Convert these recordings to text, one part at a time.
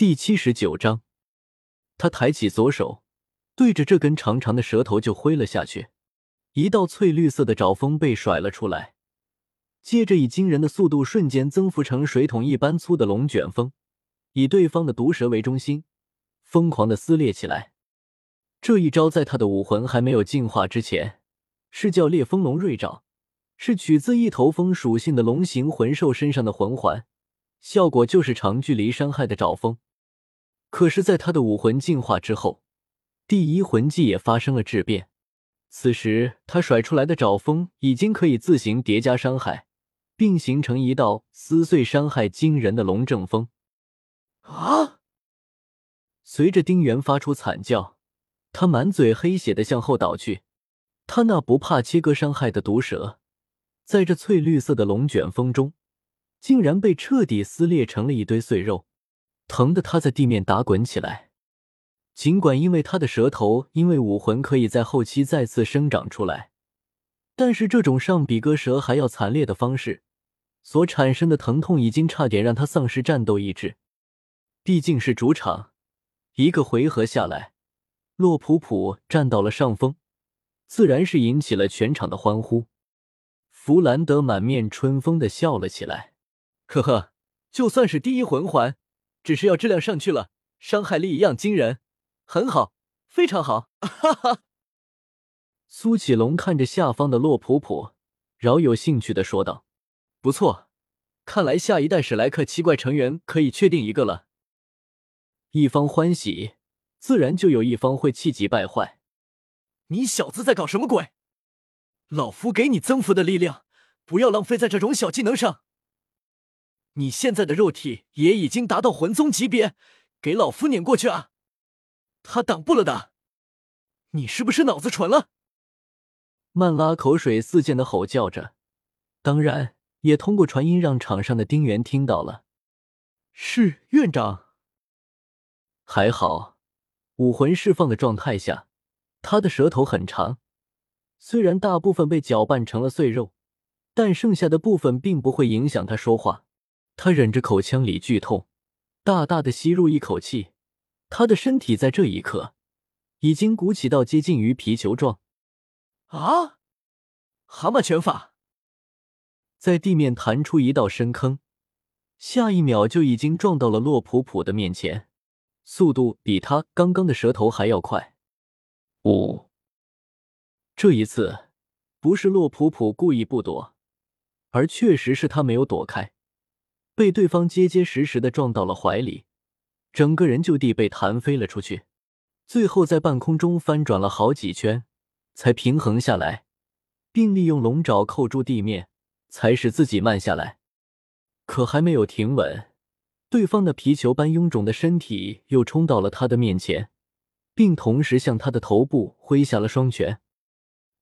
第七十九章，他抬起左手，对着这根长长的蛇头就挥了下去，一道翠绿色的爪风被甩了出来，接着以惊人的速度瞬间增幅成水桶一般粗的龙卷风，以对方的毒蛇为中心，疯狂的撕裂起来。这一招在他的武魂还没有进化之前，是叫烈风龙锐爪，是取自一头风属性的龙形魂兽身上的魂环，效果就是长距离伤害的爪风。可是，在他的武魂进化之后，第一魂技也发生了质变。此时，他甩出来的爪风已经可以自行叠加伤害，并形成一道撕碎伤害惊人的龙正风。啊！随着丁原发出惨叫，他满嘴黑血的向后倒去。他那不怕切割伤害的毒蛇，在这翠绿色的龙卷风中，竟然被彻底撕裂成了一堆碎肉。疼得他在地面打滚起来。尽管因为他的舌头因为武魂可以在后期再次生长出来，但是这种上比割舌还要惨烈的方式所产生的疼痛，已经差点让他丧失战斗意志。毕竟是主场，一个回合下来，洛普普占到了上风，自然是引起了全场的欢呼。弗兰德满面春风的笑了起来：“ 呵呵，就算是第一魂环。”只是要质量上去了，伤害力一样惊人，很好，非常好，哈哈。苏启龙看着下方的洛普普，饶有兴趣的说道：“不错，看来下一代史莱克七怪成员可以确定一个了。”一方欢喜，自然就有一方会气急败坏。你小子在搞什么鬼？老夫给你增幅的力量，不要浪费在这种小技能上。你现在的肉体也已经达到魂宗级别，给老夫撵过去啊！他挡不了的。你是不是脑子蠢了？曼拉口水四溅的吼叫着，当然也通过传音让场上的丁原听到了。是院长。还好，武魂释放的状态下，他的舌头很长，虽然大部分被搅拌成了碎肉，但剩下的部分并不会影响他说话。他忍着口腔里剧痛，大大的吸入一口气。他的身体在这一刻已经鼓起到接近于皮球状。啊！蛤蟆拳法，在地面弹出一道深坑，下一秒就已经撞到了洛普普的面前，速度比他刚刚的舌头还要快。五，这一次不是洛普普故意不躲，而确实是他没有躲开。被对方结结实实的撞到了怀里，整个人就地被弹飞了出去，最后在半空中翻转了好几圈，才平衡下来，并利用龙爪扣住地面，才使自己慢下来。可还没有停稳，对方那皮球般臃肿的身体又冲到了他的面前，并同时向他的头部挥下了双拳。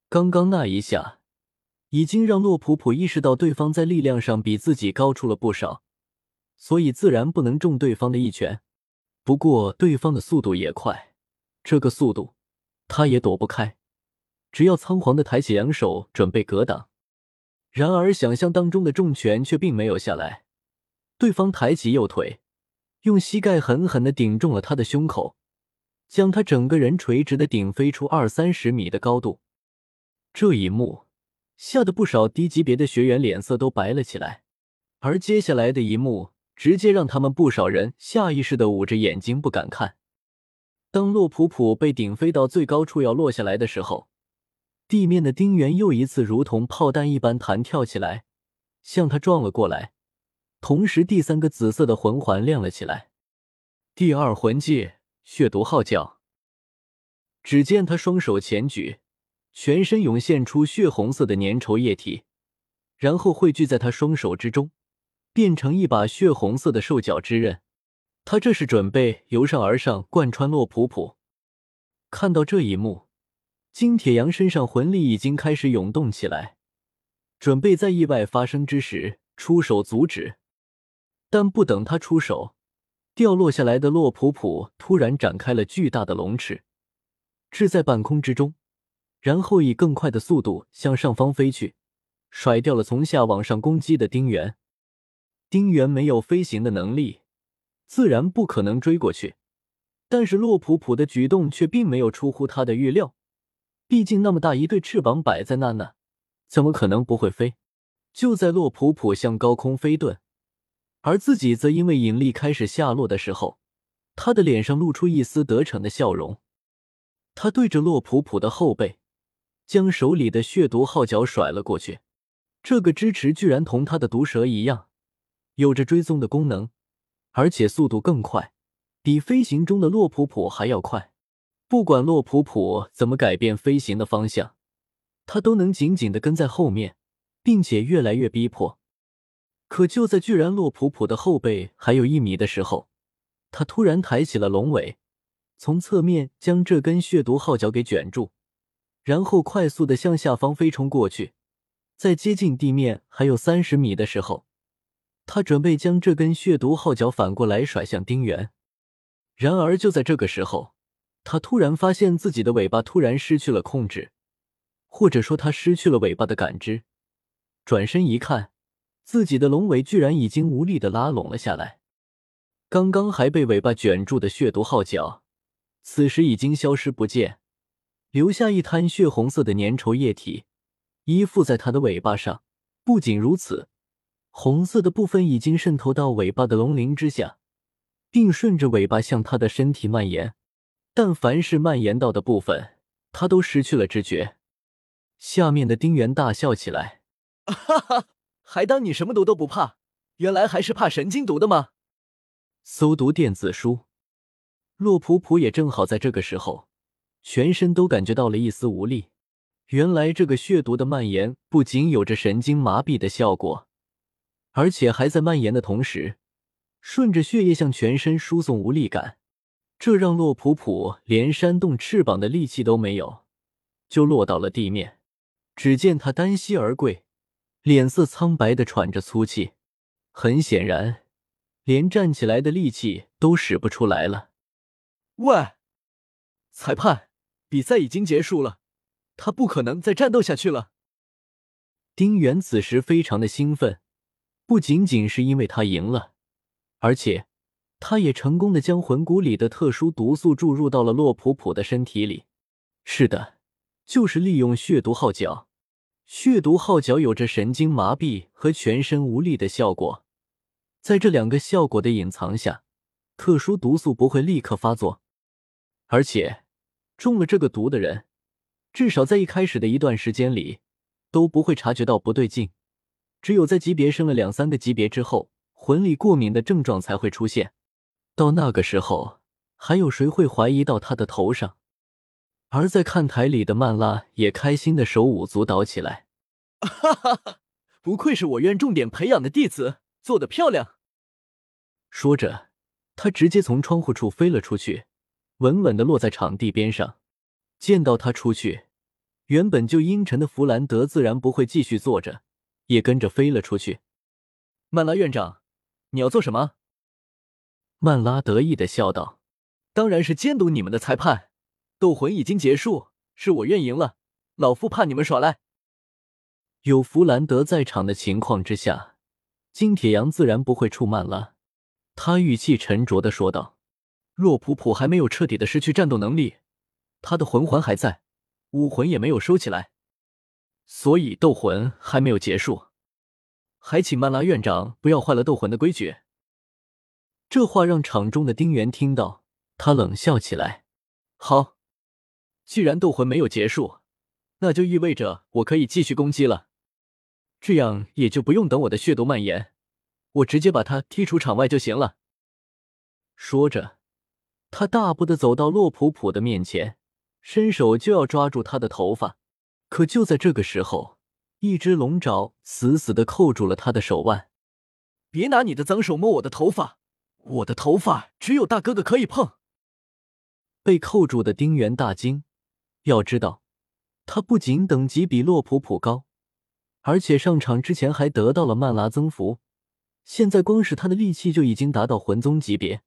刚刚那一下，已经让洛普普意识到对方在力量上比自己高出了不少。所以自然不能中对方的一拳，不过对方的速度也快，这个速度他也躲不开，只要仓皇的抬起两手准备格挡。然而想象当中的重拳却并没有下来，对方抬起右腿，用膝盖狠狠的顶中了他的胸口，将他整个人垂直的顶飞出二三十米的高度。这一幕吓得不少低级别的学员脸色都白了起来，而接下来的一幕。直接让他们不少人下意识的捂着眼睛不敢看。当洛普普被顶飞到最高处要落下来的时候，地面的丁原又一次如同炮弹一般弹跳起来，向他撞了过来。同时，第三个紫色的魂环亮了起来，第二魂技血毒号角。只见他双手前举，全身涌现出血红色的粘稠液体，然后汇聚在他双手之中。变成一把血红色的兽角之刃，他这是准备由上而上贯穿洛普普。看到这一幕，金铁阳身上魂力已经开始涌动起来，准备在意外发生之时出手阻止。但不等他出手，掉落下来的洛普普突然展开了巨大的龙翅，置在半空之中，然后以更快的速度向上方飞去，甩掉了从下往上攻击的丁原。丁原没有飞行的能力，自然不可能追过去。但是洛普普的举动却并没有出乎他的预料，毕竟那么大一对翅膀摆在那呢，怎么可能不会飞？就在洛普普向高空飞遁，而自己则因为引力开始下落的时候，他的脸上露出一丝得逞的笑容。他对着洛普普的后背，将手里的血毒号角甩了过去。这个支持居然同他的毒蛇一样，有着追踪的功能，而且速度更快。比飞行中的洛普普还要快，不管洛普普怎么改变飞行的方向，他都能紧紧的跟在后面，并且越来越逼迫。可就在巨然洛普普的后背还有一米的时候，他突然抬起了龙尾，从侧面将这根血毒号角给卷住，然后快速的向下方飞冲过去。在接近地面还有三十米的时候，他准备将这根血毒号角反过来甩向丁原。然而，就在这个时候，他突然发现自己的尾巴突然失去了控制，或者说他失去了尾巴的感知。转身一看，自己的龙尾居然已经无力的拉拢了下来。刚刚还被尾巴卷住的血毒号角，此时已经消失不见，留下一滩血红色的粘稠液体依附在他的尾巴上。不仅如此，红色的部分已经渗透到尾巴的龙鳞之下。并顺着尾巴向他的身体蔓延，但凡是蔓延到的部分，他都失去了知觉。下面的丁原大笑起来：“哈哈，还当你什么毒都不怕，原来还是怕神经毒的吗？”搜读电子书，洛普普也正好在这个时候，全身都感觉到了一丝无力。原来这个血毒的蔓延不仅有着神经麻痹的效果，而且还在蔓延的同时。顺着血液向全身输送无力感，这让洛普普连扇动翅膀的力气都没有，就落到了地面。只见他单膝而跪，脸色苍白的喘着粗气，很显然，连站起来的力气都使不出来了。喂，裁判，比赛已经结束了，他不可能再战斗下去了。丁原此时非常的兴奋，不仅仅是因为他赢了。而且，他也成功的将魂骨里的特殊毒素注入到了洛普普的身体里。是的，就是利用血毒号角。血毒号角有着神经麻痹和全身无力的效果，在这两个效果的隐藏下，特殊毒素不会立刻发作。而且，中了这个毒的人，至少在一开始的一段时间里，都不会察觉到不对劲。只有在级别升了两三个级别之后。魂力过敏的症状才会出现，到那个时候，还有谁会怀疑到他的头上？而在看台里的曼拉也开心的手舞足蹈起来，哈哈哈！不愧是我院重点培养的弟子，做的漂亮。说着，他直接从窗户处飞了出去，稳稳的落在场地边上。见到他出去，原本就阴沉的弗兰德自然不会继续坐着，也跟着飞了出去。曼拉院长。你要做什么？曼拉得意的笑道：“当然是监督你们的裁判。斗魂已经结束，是我愿赢了。老夫怕你们耍赖。”有弗兰德在场的情况之下，金铁阳自然不会触曼拉。他语气沉着的说道：“洛普普还没有彻底的失去战斗能力，他的魂环还在，武魂也没有收起来，所以斗魂还没有结束。”还请曼拉院长不要坏了斗魂的规矩。这话让场中的丁原听到，他冷笑起来。好，既然斗魂没有结束，那就意味着我可以继续攻击了。这样也就不用等我的血毒蔓延，我直接把他踢出场外就行了。说着，他大步的走到洛普普的面前，伸手就要抓住他的头发。可就在这个时候。一只龙爪死死的扣住了他的手腕，别拿你的脏手摸我的头发，我的头发只有大哥哥可以碰。被扣住的丁原大惊，要知道，他不仅等级比洛普普高，而且上场之前还得到了曼拉增幅，现在光是他的力气就已经达到魂宗级别，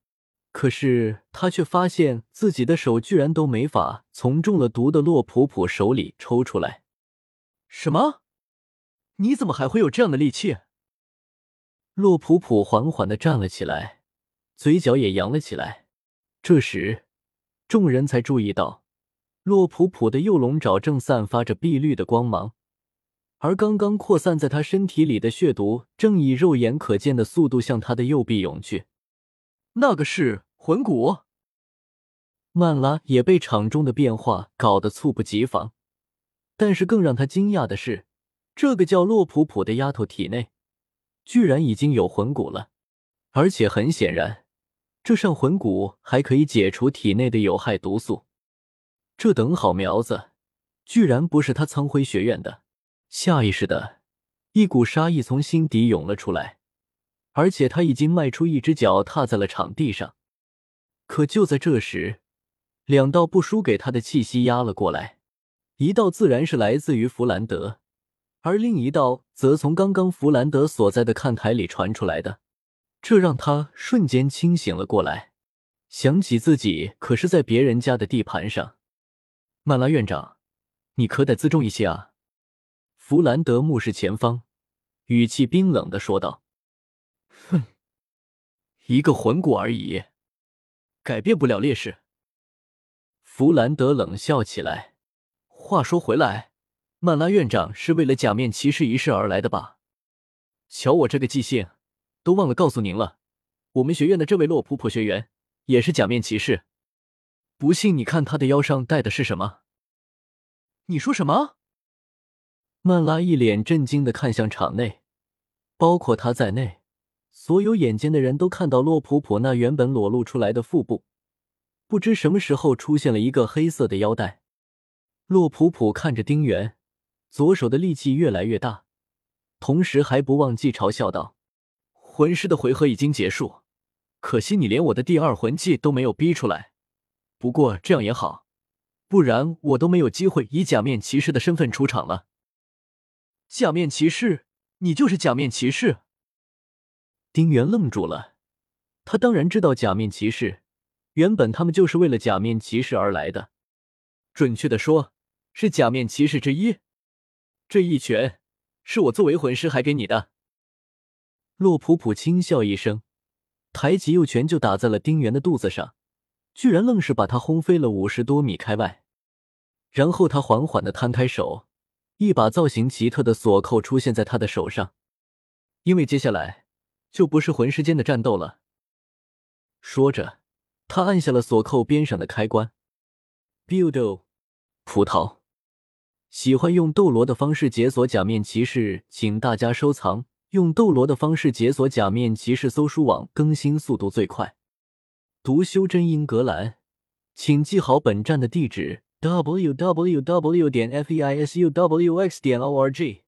可是他却发现自己的手居然都没法从中了毒的洛普普手里抽出来，什么？你怎么还会有这样的力气？洛普普缓缓的站了起来，嘴角也扬了起来。这时，众人才注意到，洛普普的右龙爪正散发着碧绿的光芒，而刚刚扩散在他身体里的血毒正以肉眼可见的速度向他的右臂涌去。那个是魂骨。曼拉也被场中的变化搞得猝不及防，但是更让他惊讶的是，这个叫洛普普的丫头体内居然已经有魂骨了，而且很显然，这扇魂骨还可以解除体内的有害毒素。这等好苗子，居然不是他苍辉学院的！下意识的一股杀意从心底涌了出来，而且他已经迈出一只脚踏在了场地上。可就在这时，两道不输给他的气息压了过来，一道自然是来自于弗兰德，而另一道则从刚刚弗兰德所在的看台里传出来的，这让他瞬间清醒了过来，想起自己可是在别人家的地盘上。曼拉院长，你可得自重一些啊！弗兰德目视前方，语气冰冷的说道：“哼，一个魂骨而已，改变不了劣势。”弗兰德冷笑起来。话说回来，曼拉院长是为了假面骑士一事而来的吧？瞧我这个记性，都忘了告诉您了。我们学院的这位洛普普学员也是假面骑士。不信，你看他的腰上戴的是什么？你说什么？曼拉一脸震惊的看向场内，包括他在内，所有眼尖的人都看到洛普普那原本裸露出来的腹部。不知什么时候出现了一个黑色的腰带，洛普普看着丁原，左手的力气越来越大，同时还不忘记嘲笑道：“魂师的回合已经结束，可惜你连我的第二魂技都没有逼出来。不过这样也好，不然我都没有机会以假面骑士的身份出场了。”假面骑士，你就是假面骑士？丁原愣住了，他当然知道假面骑士。原本他们就是为了假面骑士而来的，准确的说，是假面骑士之一。这一拳是我作为魂师还给你的。洛普普轻笑一声，抬起右拳就打在了丁原的肚子上，居然愣是把他轰飞了五十多米开外。然后他缓缓的摊开手，一把造型奇特的锁扣出现在他的手上，因为接下来就不是魂师间的战斗了。说着。他按下了锁扣边上的开关。Build，葡萄。喜欢用斗罗的方式解锁假面骑士，请大家收藏。用斗罗的方式解锁假面骑士，搜书网更新速度最快。读修真英格兰，请记好本站的地址：w w w. 点 f e i s u w x. 点 o r g。